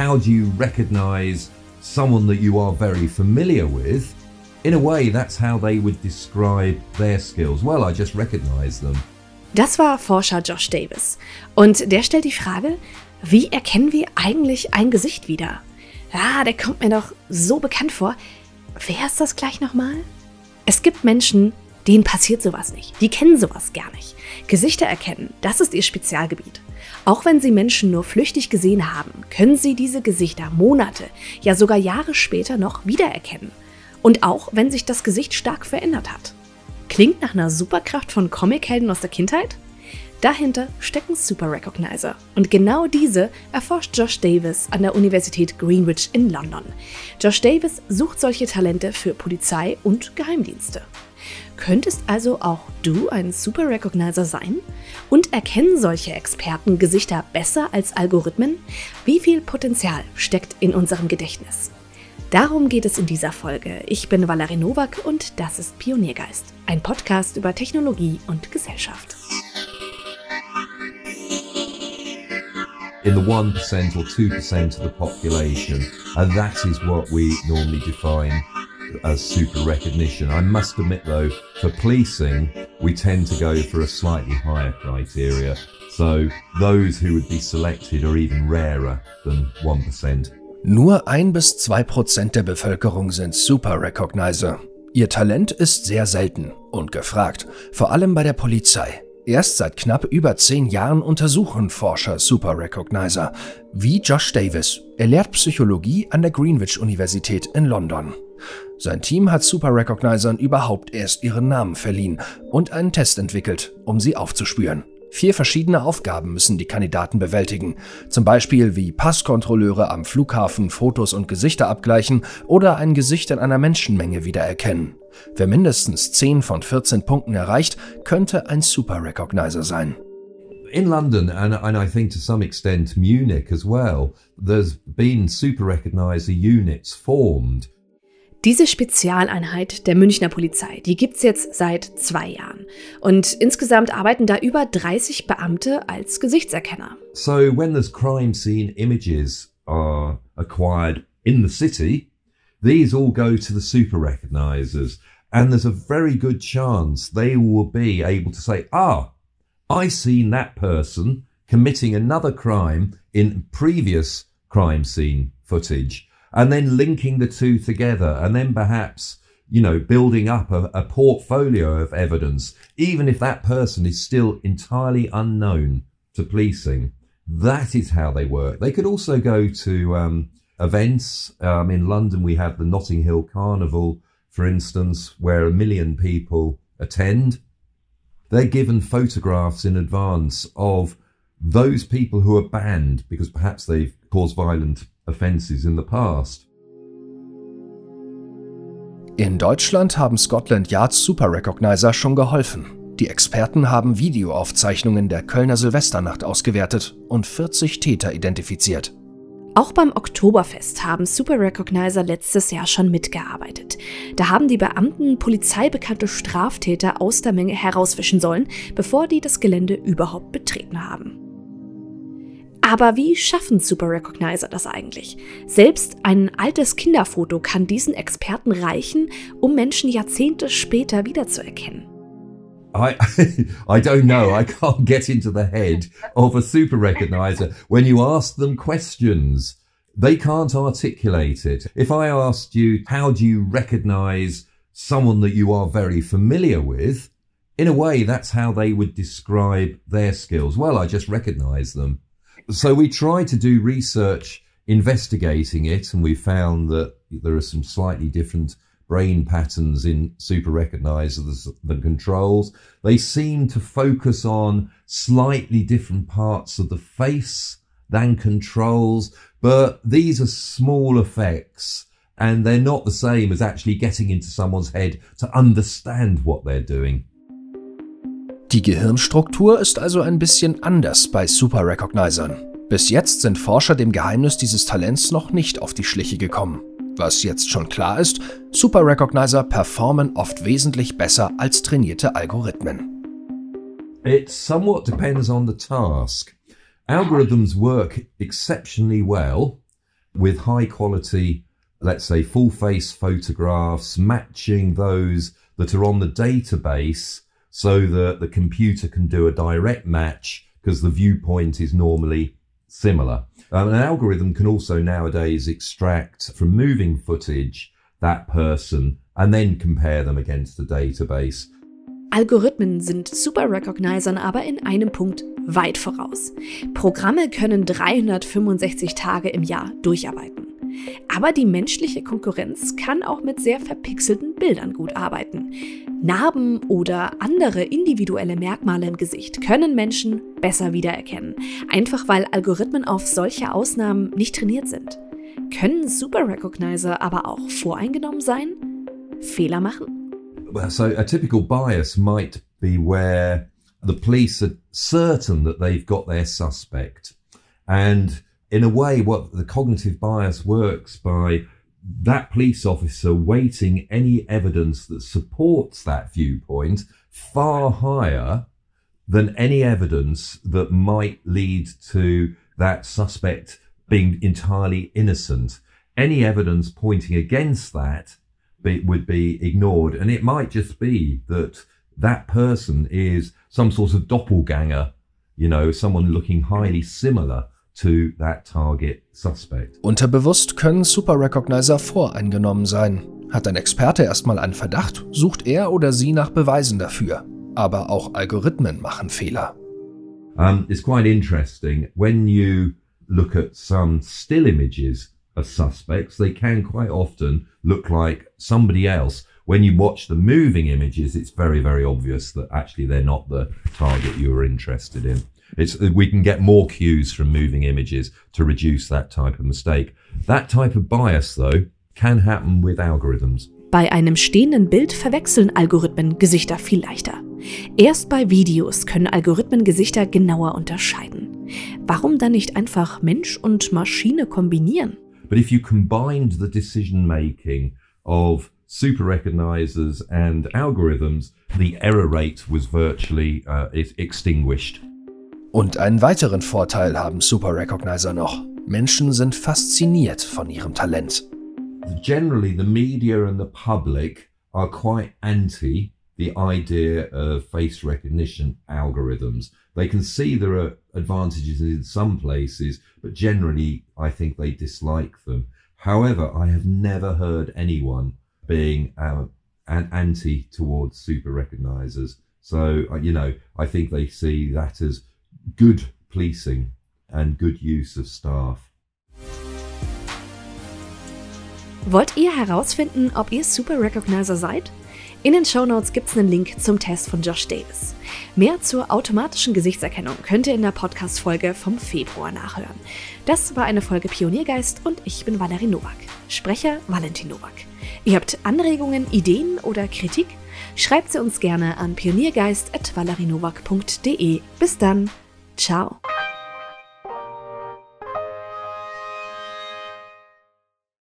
how do you recognize someone that you are very familiar with? In a way, that's how they would describe their skills. Well, I just recognize them. Das war Forscher Josh Davis. Und der stellt die Frage, wie erkennen wir eigentlich ein Gesicht wieder? Ja, der kommt mir doch so bekannt vor. Wer ist das gleich nochmal? Es gibt Menschen, denen passiert sowas nicht. Die kennen sowas gar nicht. Gesichter erkennen, das ist ihr Spezialgebiet. Auch wenn sie Menschen nur flüchtig gesehen haben, können sie diese Gesichter Monate, ja sogar Jahre später noch wiedererkennen. Und auch wenn sich das Gesicht stark verändert hat. Klingt nach einer Superkraft von Comichelden aus der Kindheit? Dahinter stecken Super Recognizer. Und genau diese erforscht Josh Davis an der Universität Greenwich in London. Josh Davis sucht solche Talente für Polizei und Geheimdienste. Könntest also auch du ein Super Recognizer sein? Und erkennen solche Experten Gesichter besser als Algorithmen? Wie viel Potenzial steckt in unserem Gedächtnis? Darum geht es in dieser Folge. Ich bin Valerie Nowak und das ist Pioniergeist, ein Podcast über Technologie und Gesellschaft. In the 1% or 2% of the population, and that is what we normally define as super recognition. I must admit, though, for policing, we tend to go for a slightly higher criteria. So those who would be selected are even rarer than 1%. Nur ein bis zwei Prozent der Bevölkerung sind Super Recognizer. Ihr Talent ist sehr selten und gefragt, vor allem bei der Polizei. Erst seit knapp über zehn Jahren untersuchen Forscher Super Recognizer, wie Josh Davis. Er lehrt Psychologie an der Greenwich Universität in London. Sein Team hat Super Recognizern überhaupt erst ihren Namen verliehen und einen Test entwickelt, um sie aufzuspüren. Vier verschiedene Aufgaben müssen die Kandidaten bewältigen, zum Beispiel wie Passkontrolleure am Flughafen Fotos und Gesichter abgleichen oder ein Gesicht in einer Menschenmenge wiedererkennen. Wer mindestens 10 von 14 Punkten erreicht, könnte ein Super Recognizer sein. in London and, and I think to some extent Munich as well, there's been super recognizer units formed Diese Spezialeinheit der Münchner Polizei, die gibt's jetzt seit zwei Jahren. Und insgesamt arbeiten da über 30 Beamte als Gesichtserkenner. So when there's crime scene images are acquired in the city, these all go to the super recognizers. And there's a very good chance they will be able to say, ah, I seen that person committing another crime in previous crime scene footage and then linking the two together and then perhaps you know building up a, a portfolio of evidence even if that person is still entirely unknown to policing. That is how they work. They could also go to um, events. Um, in london we have the notting hill carnival for instance where a million people attend. They're given photographs in advance of those people who are banned because perhaps they've caused violent offences in the past. In Deutschland haben Scotland Yards Super Recognizer schon geholfen. Die Experten haben Videoaufzeichnungen der Kölner Silvesternacht ausgewertet und 40 Täter identifiziert. Auch beim Oktoberfest haben Super Recognizer letztes Jahr schon mitgearbeitet. Da haben die Beamten polizeibekannte Straftäter aus der Menge herausfischen sollen, bevor die das Gelände überhaupt betreten haben. Aber wie schaffen Super Recognizer das eigentlich? Selbst ein altes Kinderfoto kann diesen Experten reichen, um Menschen Jahrzehnte später wiederzuerkennen. I I don't know. I can't get into the head of a super recognizer. When you ask them questions, they can't articulate it. If I asked you, how do you recognize someone that you are very familiar with? In a way, that's how they would describe their skills. Well, I just recognize them. So we tried to do research investigating it, and we found that there are some slightly different brain patterns in super recognizers than controls. They seem to focus on slightly different parts of the face than controls, but these are small effects and they're not the same as actually getting into someone's head to understand what they're doing. Die Gehirnstruktur ist also ein bisschen anders bei Super Recognizern. Bis jetzt sind Forscher dem Geheimnis dieses Talents noch nicht auf die Schliche gekommen. Was jetzt schon klar ist, Super Recognizer performen oft wesentlich besser als trainierte Algorithmen. It somewhat depends on the task. Algorithms work exceptionally well with high quality, let's say full face photographs matching those that are on the database so that the computer can do a direct match because the viewpoint is normally similar. Um, an algorithm can also nowadays extract from moving footage that person and then compare them against the database. Algorithmen sind Super Recognizern aber in einem Punkt weit voraus. Programme können 365 Tage im Jahr durcharbeiten. Aber die menschliche Konkurrenz kann auch mit sehr verpixelten Bildern gut arbeiten. Narben oder andere individuelle Merkmale im Gesicht können Menschen besser wiedererkennen, einfach weil Algorithmen auf solche Ausnahmen nicht trainiert sind. Können Super Recognizer aber auch voreingenommen sein? Fehler machen? So a typical bias might be where the police are certain that they've got their suspect. And in a way, what the cognitive bias works by that police officer weighting any evidence that supports that viewpoint far higher than any evidence that might lead to that suspect being entirely innocent. Any evidence pointing against that be, would be ignored. And it might just be that that person is some sort of doppelganger, you know, someone looking highly similar to that target suspect. Unterbewusst können Super Recognizer voreingenommen sein. Hat ein Experte erstmal einen Verdacht, sucht er oder sie nach Beweisen dafür. Aber auch Algorithmen machen Fehler. Um, it's quite interesting when you look at some still images of suspects, they can quite often look like somebody else. When you watch the moving images, it's very, very obvious that actually they're not the target you were interested in. It's, we can get more cues from moving images to reduce that type of mistake. That type of bias, though, can happen with algorithms. Bei einem stehenden Bild verwechseln Algorithmen Gesichter viel leichter. Erst bei Videos können Algorithmen Gesichter genauer unterscheiden. Warum dann nicht einfach Mensch und Maschine kombinieren? But if you combined the decision making of super recognizers and algorithms, the error rate was virtually uh, extinguished. Und einen weiteren Vorteil haben Super Recognizer noch. Menschen sind fasziniert von ihrem Talent. Generally, the media and the public are quite anti the idea of face recognition algorithms. They can see there are advantages in some places, but generally, I think they dislike them. However, I have never heard anyone being uh, an anti towards super recognizers. So, uh, you know, I think they see that as good policing and good use of staff. Wollt ihr herausfinden, ob ihr Super Recognizer seid? In den Shownotes gibt es einen Link zum Test von Josh Davis. Mehr zur automatischen Gesichtserkennung könnt ihr in der Podcast-Folge vom Februar nachhören. Das war eine Folge Pioniergeist und ich bin Valerie Nowak. Sprecher Valentin Nowak. Ihr habt Anregungen, Ideen oder Kritik? Schreibt sie uns gerne an pioniergeist.valerinowak.de. Bis dann! Tchau!